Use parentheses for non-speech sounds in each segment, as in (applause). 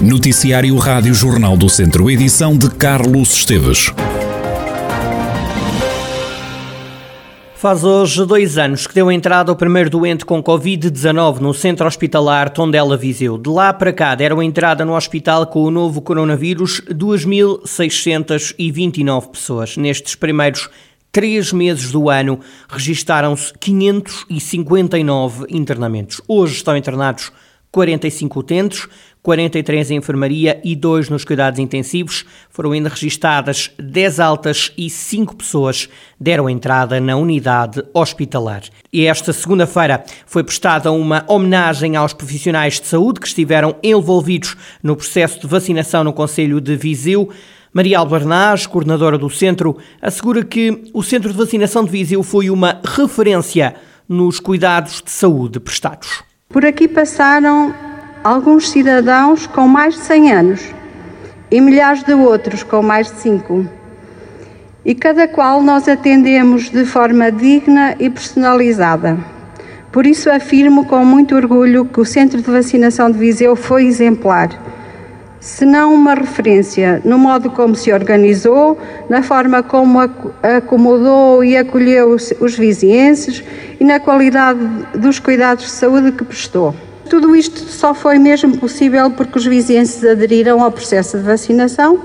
Noticiário Rádio Jornal do Centro, edição de Carlos Esteves. Faz hoje dois anos que deu entrada o primeiro doente com Covid-19 no centro hospitalar Tondela Viseu. De lá para cá deram entrada no hospital com o novo coronavírus 2.629 pessoas. Nestes primeiros três meses do ano registaram-se 559 internamentos. Hoje estão internados 45 utentes, 43 em enfermaria e 2 nos cuidados intensivos. Foram ainda registadas 10 altas e 5 pessoas deram entrada na unidade hospitalar. E esta segunda-feira foi prestada uma homenagem aos profissionais de saúde que estiveram envolvidos no processo de vacinação no Conselho de Viseu. Maria Albernaz, coordenadora do centro, assegura que o centro de vacinação de Viseu foi uma referência nos cuidados de saúde prestados. Por aqui passaram alguns cidadãos com mais de 100 anos e milhares de outros com mais de 5. E cada qual nós atendemos de forma digna e personalizada. Por isso afirmo com muito orgulho que o Centro de Vacinação de Viseu foi exemplar se não uma referência no modo como se organizou, na forma como acomodou e acolheu os vizienses e na qualidade dos cuidados de saúde que prestou. Tudo isto só foi mesmo possível porque os vizienses aderiram ao processo de vacinação,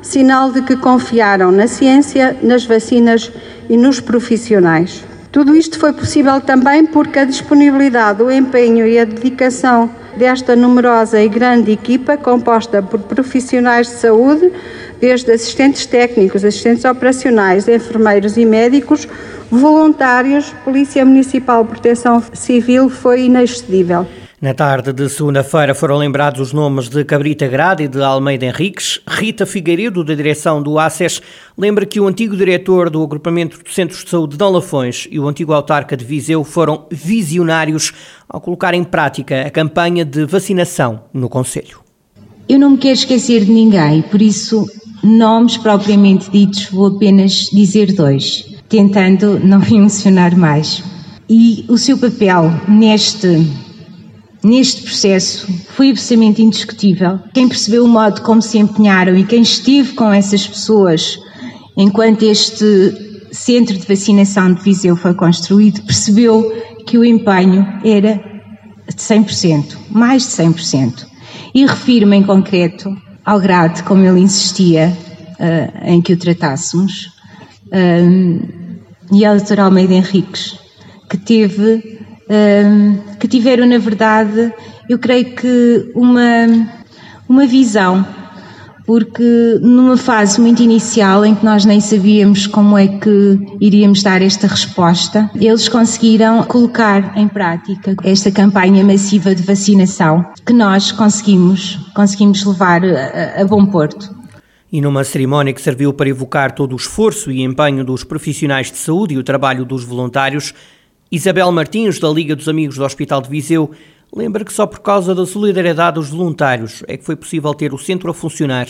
sinal de que confiaram na ciência, nas vacinas e nos profissionais. Tudo isto foi possível também porque a disponibilidade, o empenho e a dedicação desta numerosa e grande equipa, composta por profissionais de saúde, desde assistentes técnicos, assistentes operacionais, enfermeiros e médicos, voluntários, Polícia Municipal Proteção Civil, foi inexcedível. Na tarde de segunda-feira foram lembrados os nomes de Cabrita Grada e de Almeida Henriques. Rita Figueiredo, da direção do ACES, lembra que o antigo diretor do agrupamento de Centros de Saúde de Lafões e o antigo autarca de Viseu foram visionários ao colocar em prática a campanha de vacinação no Conselho. Eu não me quero esquecer de ninguém, por isso, nomes propriamente ditos, vou apenas dizer dois, tentando não (laughs) mencionar mais. E o seu papel neste neste processo foi absolutamente indiscutível. Quem percebeu o modo como se empenharam e quem esteve com essas pessoas enquanto este centro de vacinação de Viseu foi construído, percebeu que o empenho era de 100%, mais de 100%. E refiro-me em concreto ao grado como ele insistia uh, em que o tratássemos, uh, e ao Dr. Almeida Henriques, que teve que tiveram, na verdade, eu creio que uma, uma visão, porque numa fase muito inicial em que nós nem sabíamos como é que iríamos dar esta resposta, eles conseguiram colocar em prática esta campanha massiva de vacinação que nós conseguimos, conseguimos levar a, a bom porto. E numa cerimónia que serviu para evocar todo o esforço e empenho dos profissionais de saúde e o trabalho dos voluntários, Isabel Martins, da Liga dos Amigos do Hospital de Viseu, lembra que só por causa da solidariedade dos voluntários é que foi possível ter o centro a funcionar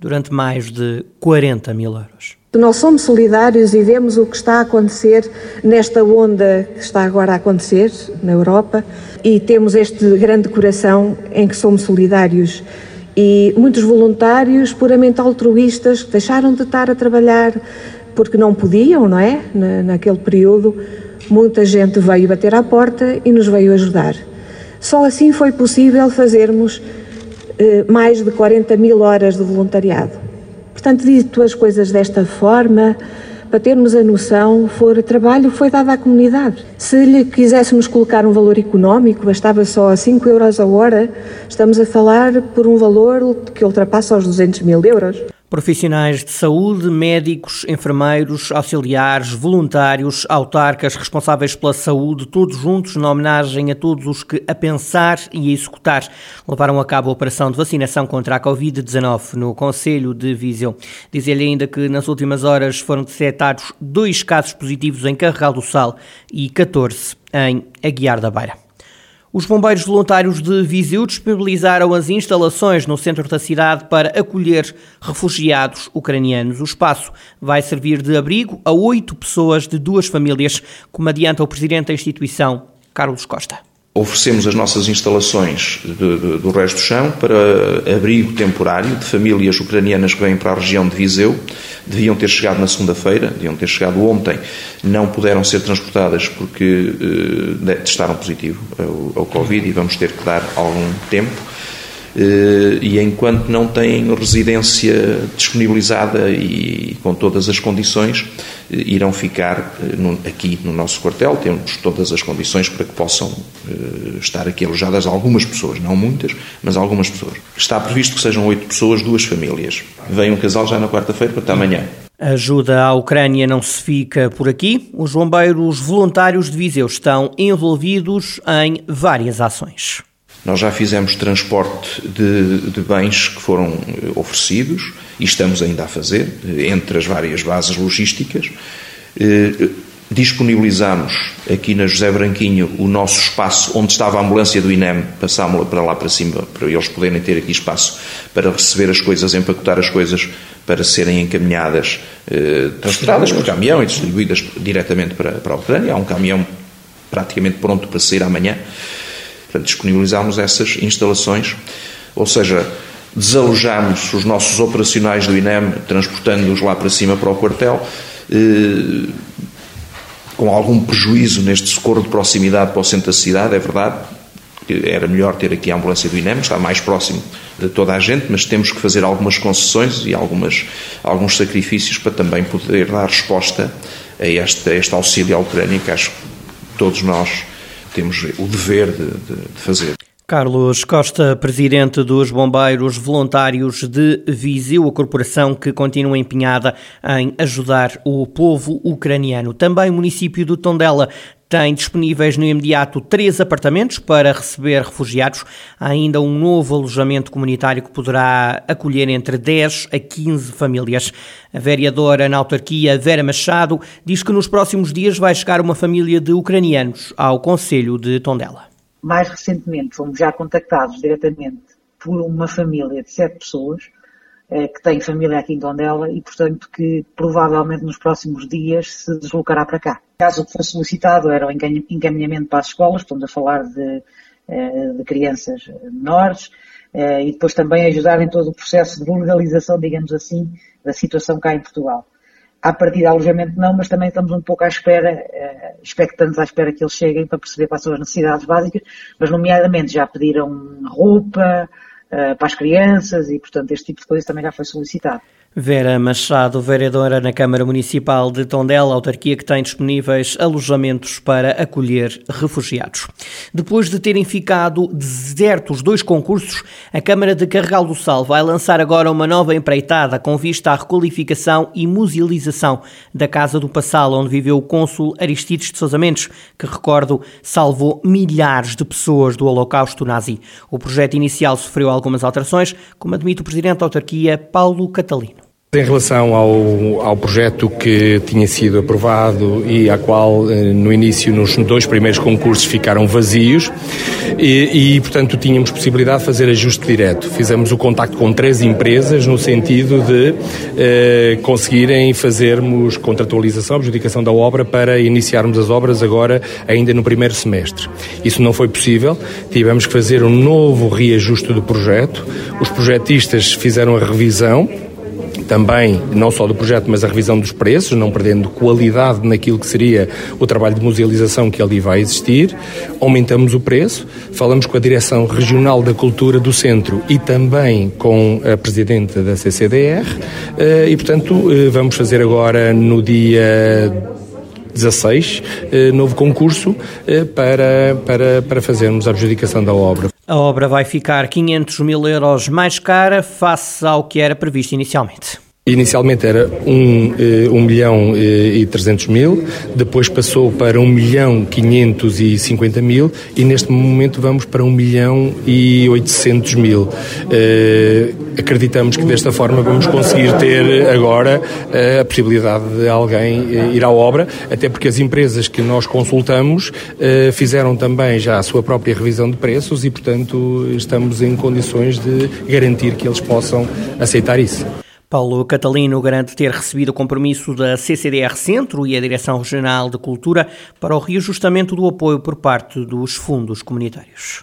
durante mais de 40 mil euros. Nós somos solidários e vemos o que está a acontecer nesta onda que está agora a acontecer na Europa e temos este grande coração em que somos solidários. E muitos voluntários puramente altruístas deixaram de estar a trabalhar porque não podiam, não é? Na, naquele período Muita gente veio bater à porta e nos veio ajudar. Só assim foi possível fazermos eh, mais de 40 mil horas de voluntariado. Portanto, dito as coisas desta forma, para termos a noção, for trabalho foi dado à comunidade. Se lhe quiséssemos colocar um valor económico, bastava só 5 euros a hora, estamos a falar por um valor que ultrapassa os 200 mil euros. Profissionais de saúde, médicos, enfermeiros, auxiliares, voluntários, autarcas, responsáveis pela saúde, todos juntos na homenagem a todos os que, a pensar e a executar, levaram a cabo a operação de vacinação contra a Covid-19 no Conselho de Viseu. Diz-lhe ainda que nas últimas horas foram detectados dois casos positivos em Carregal do Sal e 14 em Aguiar da Beira. Os bombeiros voluntários de Viseu disponibilizaram as instalações no centro da cidade para acolher refugiados ucranianos. O espaço vai servir de abrigo a oito pessoas de duas famílias, como adianta o presidente da instituição, Carlos Costa. Oferecemos as nossas instalações de, de, do resto do chão para abrigo temporário de famílias ucranianas que vêm para a região de Viseu. Deviam ter chegado na segunda-feira, deviam ter chegado ontem, não puderam ser transportadas porque eh, testaram positivo ao, ao Covid e vamos ter que dar algum tempo. Eh, e enquanto não têm residência disponibilizada e com todas as condições, eh, irão ficar eh, aqui no nosso quartel. Temos todas as condições para que possam estar aqui alojadas algumas pessoas, não muitas, mas algumas pessoas. Está previsto que sejam oito pessoas, duas famílias. Vem um casal já na quarta-feira para amanhã. A ajuda à Ucrânia não se fica por aqui. Os bombeiros voluntários de Viseu estão envolvidos em várias ações. Nós já fizemos transporte de, de, bens que foram eh, oferecidos e estamos ainda a fazer, eh, entre as várias bases logísticas. Eh, disponibilizamos aqui na José Branquinho o nosso espaço onde estava a ambulância do INEM, passámos-la para lá para cima, para eles poderem ter aqui espaço para receber as coisas, empacotar as coisas, para serem encaminhadas, transportadas por caminhão e distribuídas diretamente para, para a Ucrânia. Há um caminhão praticamente pronto para sair amanhã. Portanto, disponibilizámos essas instalações, ou seja, desalojámos os nossos operacionais do INEM, transportando-os lá para cima para o quartel, eh, com algum prejuízo neste socorro de proximidade para o centro da cidade, é verdade, era melhor ter aqui a ambulância do INEM, está mais próximo de toda a gente, mas temos que fazer algumas concessões e algumas, alguns sacrifícios para também poder dar resposta a este, a este auxílio à Ucrânia, que acho que todos nós temos o dever de, de, de fazer. Carlos Costa, presidente dos Bombeiros Voluntários de Viseu, a corporação que continua empenhada em ajudar o povo ucraniano. Também o município do Tondela tem disponíveis no imediato três apartamentos para receber refugiados. Há ainda um novo alojamento comunitário que poderá acolher entre 10 a 15 famílias. A vereadora na autarquia, Vera Machado, diz que nos próximos dias vai chegar uma família de ucranianos ao Conselho de Tondela. Mais recentemente fomos já contactados diretamente por uma família de sete pessoas que tem família aqui em Tondela e, portanto, que provavelmente nos próximos dias se deslocará para cá. Caso que fosse solicitado era o encaminhamento para as escolas, estamos a falar de, eh, de crianças menores, eh, e depois também ajudar em todo o processo de legalização, digamos assim, da situação cá em Portugal. A partir de alojamento não, mas também estamos um pouco à espera, expectantes à espera que eles cheguem para perceber quais são as necessidades básicas, mas nomeadamente já pediram roupa, para as crianças e, portanto, este tipo de coisa também já foi solicitado. Vera Machado, vereadora na Câmara Municipal de Tondela, autarquia que tem disponíveis alojamentos para acolher refugiados. Depois de terem ficado desertos dois concursos, a Câmara de Carregal do Sal vai lançar agora uma nova empreitada com vista à requalificação e musealização da Casa do Passal, onde viveu o cônsul Aristides de Sousa Mendes, que, recordo, salvou milhares de pessoas do Holocausto nazi. O projeto inicial sofreu algumas alterações, como admite o Presidente da autarquia, Paulo Catalino. Em relação ao, ao projeto que tinha sido aprovado e a qual eh, no início nos dois primeiros concursos ficaram vazios e, e, portanto tínhamos possibilidade de fazer ajuste direto. Fizemos o contacto com três empresas no sentido de eh, conseguirem fazermos contratualização, adjudicação da obra para iniciarmos as obras agora ainda no primeiro semestre. Isso não foi possível, tivemos que fazer um novo reajuste do projeto. Os projetistas fizeram a revisão também, não só do projeto, mas a revisão dos preços, não perdendo qualidade naquilo que seria o trabalho de musealização que ali vai existir. Aumentamos o preço, falamos com a Direção Regional da Cultura do Centro e também com a Presidente da CCDR eh, e, portanto, eh, vamos fazer agora no dia 16, eh, novo concurso para, para, para fazermos a adjudicação da obra. A obra vai ficar 500 mil euros mais cara face ao que era previsto inicialmente. Inicialmente era 1 um, eh, um milhão eh, e 300 mil, depois passou para 1 milhão 550 mil e neste momento vamos para 1 milhão e 800 mil. Uh, acreditamos que desta forma vamos conseguir ter agora a possibilidade de alguém ir à obra, até porque as empresas que nós consultamos fizeram também já a sua própria revisão de preços e, portanto, estamos em condições de garantir que eles possam aceitar isso. Paulo Catalino garante ter recebido o compromisso da CCDR Centro e a Direção Regional de Cultura para o reajustamento do apoio por parte dos fundos comunitários.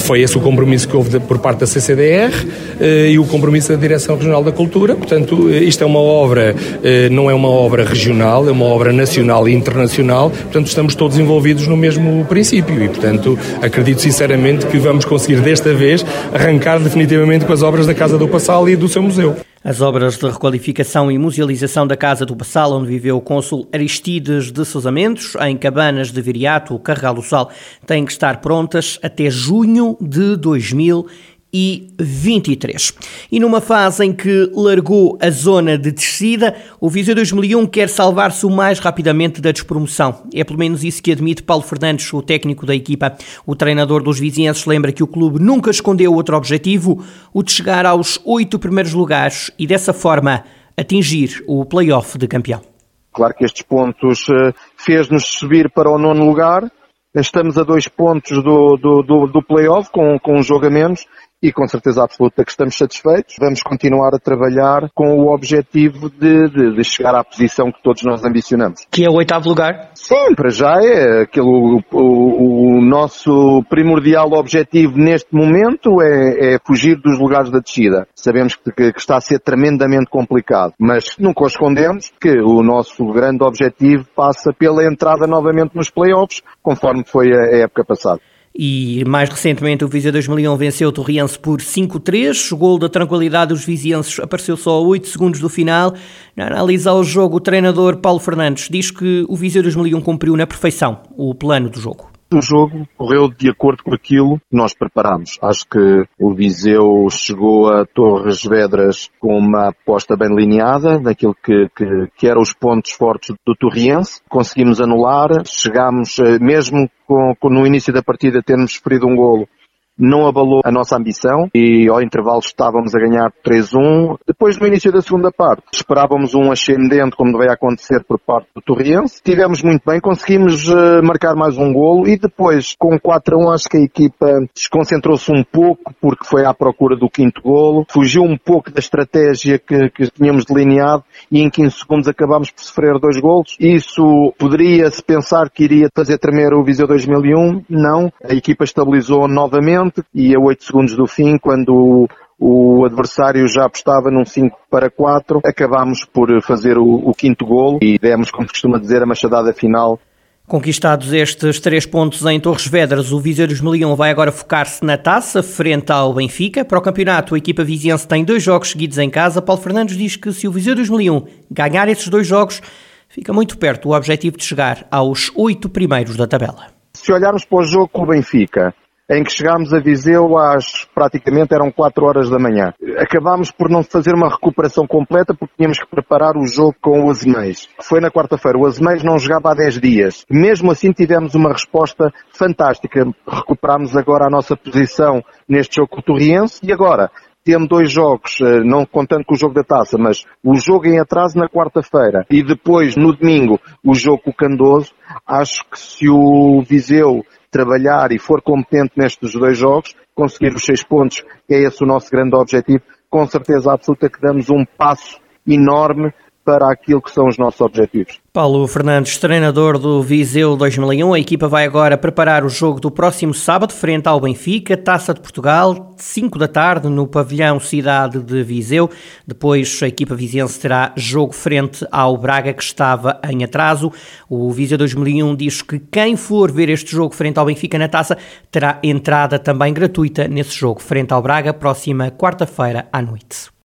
Foi esse o compromisso que houve por parte da CCDR eh, e o compromisso da Direção Regional da Cultura. Portanto, eh, isto é uma obra, eh, não é uma obra regional, é uma obra nacional e internacional. Portanto, estamos todos envolvidos no mesmo princípio e, portanto, acredito sinceramente que vamos conseguir desta vez arrancar definitivamente com as obras da Casa do Passal e do seu museu. As obras de requalificação e musealização da Casa do Bassal, onde viveu o cônsul Aristides de Sousamentos, em Cabanas de Viriato, Carregal do Sal, têm que estar prontas até junho de 2020 e 23. E numa fase em que largou a zona de descida, o Viseu 2001 quer salvar-se o mais rapidamente da despromoção. É pelo menos isso que admite Paulo Fernandes, o técnico da equipa. O treinador dos vizinhenses lembra que o clube nunca escondeu outro objetivo, o de chegar aos oito primeiros lugares e dessa forma atingir o play-off de campeão. Claro que estes pontos uh, fez-nos subir para o nono lugar, Estamos a dois pontos do, do, do, do play-off, com, com um jogo a menos, e com certeza absoluta que estamos satisfeitos. Vamos continuar a trabalhar com o objetivo de, de, de, chegar à posição que todos nós ambicionamos. Que é o oitavo lugar? Sim, para já é aquilo, o, o nosso primordial objetivo neste momento é, é, fugir dos lugares da descida. Sabemos que, que, está a ser tremendamente complicado, mas nunca escondemos que o nosso grande objetivo passa pela entrada novamente nos playoffs, conforme foi a época passada. E mais recentemente o Viseu 2001 venceu o Torriense por 5-3. O gol da tranquilidade dos vizienses apareceu só a 8 segundos do final. Na análise ao jogo, o treinador Paulo Fernandes diz que o Viseu 2001 cumpriu na perfeição o plano do jogo. O jogo correu de acordo com aquilo que nós preparámos. Acho que o Viseu chegou a Torres Vedras com uma aposta bem lineada, daquilo que, que, que eram os pontos fortes do Torriense. Conseguimos anular, chegámos, eh, mesmo com, com, no início da partida termos sofrido um golo, não abalou a nossa ambição e ao intervalo estávamos a ganhar 3-1. Depois, no início da segunda parte, esperávamos um ascendente, como vai acontecer por parte do Torriense. Tivemos muito bem, conseguimos uh, marcar mais um golo e depois, com 4-1, acho que a equipa desconcentrou-se um pouco porque foi à procura do quinto golo, fugiu um pouco da estratégia que, que tínhamos delineado e em 15 segundos acabámos por sofrer dois golos. Isso poderia-se pensar que iria fazer tremer o Viseu 2001. Não. A equipa estabilizou novamente e a 8 segundos do fim, quando o adversário já apostava num 5 para 4, acabámos por fazer o, o quinto golo e demos, como costuma dizer, a machadada final Conquistados estes três pontos em Torres Vedras, o Viseu 2001 vai agora focar-se na taça, frente ao Benfica. Para o campeonato, a equipa viziense tem dois jogos seguidos em casa. Paulo Fernandes diz que se o Viseu 2001 ganhar esses dois jogos, fica muito perto do objetivo de chegar aos oito primeiros da tabela. Se olharmos para o jogo com o Benfica, em que chegámos a Viseu às praticamente eram 4 horas da manhã. Acabámos por não fazer uma recuperação completa porque tínhamos que preparar o jogo com o Azeméis. Foi na quarta-feira. O Azeméis não jogava há 10 dias. Mesmo assim tivemos uma resposta fantástica. Recuperámos agora a nossa posição neste jogo com e agora temos dois jogos, eh, não contando com o jogo da taça, mas o jogo em atraso na quarta-feira e depois no domingo o jogo com o Candoso, acho que se o Viseu trabalhar e for competente nestes dois jogos, conseguir os seis pontos, que é esse o nosso grande objetivo, com certeza absoluta que damos um passo enorme para aquilo que são os nossos objetivos. Paulo Fernandes, treinador do Viseu 2001, a equipa vai agora preparar o jogo do próximo sábado frente ao Benfica, Taça de Portugal, 5 da tarde no pavilhão Cidade de Viseu. Depois a equipa viziense terá jogo frente ao Braga que estava em atraso. O Viseu 2001 diz que quem for ver este jogo frente ao Benfica na Taça terá entrada também gratuita nesse jogo frente ao Braga próxima quarta-feira à noite.